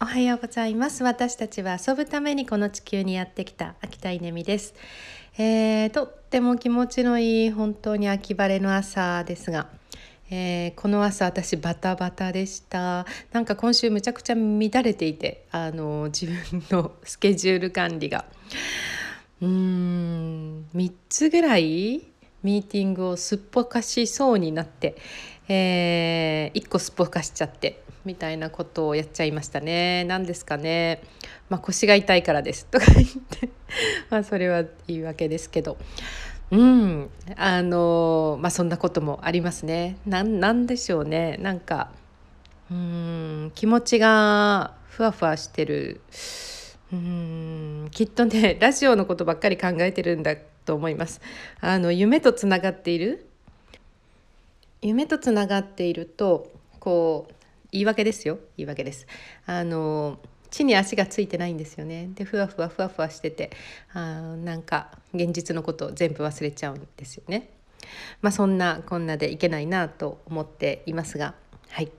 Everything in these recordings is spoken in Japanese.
おはようございます。私たちは遊ぶためにこの地球にやってきた秋田稲美です、えー、とっても気持ちのいい本当に秋晴れの朝ですが、えー、この朝私バタバタでした。なんか今週むちゃくちゃ乱れていてあの自分のスケジュール管理が。うーん3つぐらいミーティングをすっぽかしそうになって、えー、1個すっぽかしちゃってみたいなことをやっちゃいましたね。何ですかね、まあ、腰が痛いからです。とか言って。まあそれは言い訳ですけど。うん。あのまあそんなこともありますね。なんでしょうね。なんかうん気持ちがふわふわしてる。うんきっとねラジオのことばっかり考えてるんだと思います。あの夢とつながっている夢とつながっているとこう言い訳ですよ。言い訳です。あの地に足がついてないんですよね。でふわふわふわふわしててあなんか現実のことを全部忘れちゃうんですよね。まあそんなこんなでいけないなと思っていますが。はい、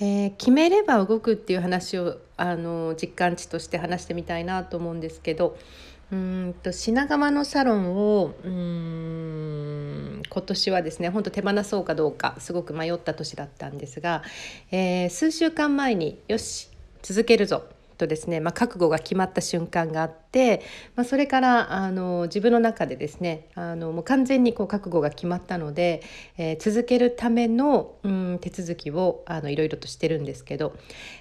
えー、決めれば動くっていう話をあの実感値として話してみたいなと思うんですけどうんと品川のサロンをうん今年はですね本当手放そうかどうかすごく迷った年だったんですが、えー、数週間前によし続けるぞとですね、まあ、覚悟が決まった瞬間があって、まあ、それからあの自分の中でですねあのもう完全にこう覚悟が決まったので、えー、続けるための、うん、手続きをいろいろとしてるんですけど、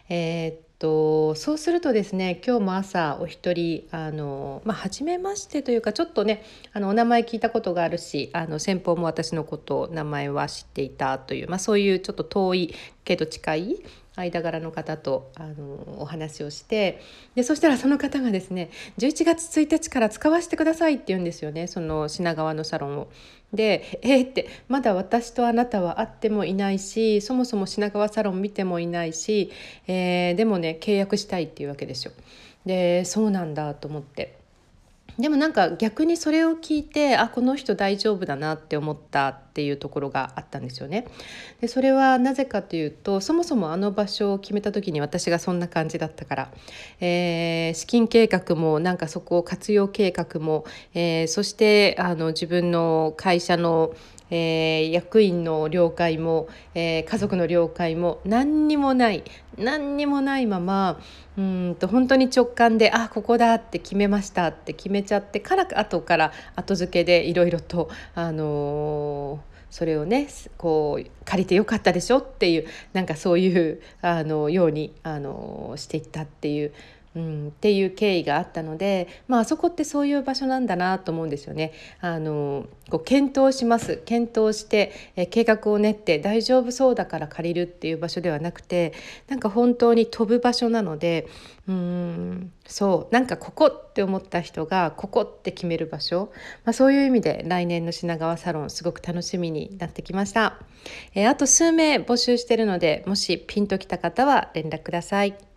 えー、とそうするとですね今日も朝お一人あの、まあ、初めましてというかちょっとねあのお名前聞いたことがあるしあの先方も私のこと名前は知っていたという、まあ、そういうちょっと遠いけど近い間柄の方とあのお話をしてでそしたらその方がですね11月1日から使わせてくださいって言うんですよねその品川のサロンを。で「えー、ってまだ私とあなたは会ってもいないしそもそも品川サロン見てもいないし、えー、でもね契約したいっていうわけですよ。でそうなんだと思って。でもなんか逆にそれを聞いてあこの人大丈夫だなって思ったっていうところがあったんですよね。でそれはなぜかというとそもそもあの場所を決めた時に私がそんな感じだったから、えー、資金計画もなんかそこを活用計画も、えー、そしてあの自分の会社のえー、役員の了解も、えー、家族の了解も何にもない何にもないままうんと本当に直感であここだって決めましたって決めちゃってから後から後付けでいろいろとあのーそれをねこう借りてよかったでしょっていうなんかそういうあのようにあのしていったっていううん、っていう経緯があったので、まあ、あそこってそういう場所なんだなと思うんですよね。あのこう検討します検討してえ計画を練って大丈夫そうだから借りるっていう場所ではなくてなんか本当に飛ぶ場所なのでうんそうなんかここって思った人がここって決める場所、まあ、そういう意味で来年の品川サロンすごく楽しみになってきました。えあと数名募集してるのでもしピンときた方は連絡ください。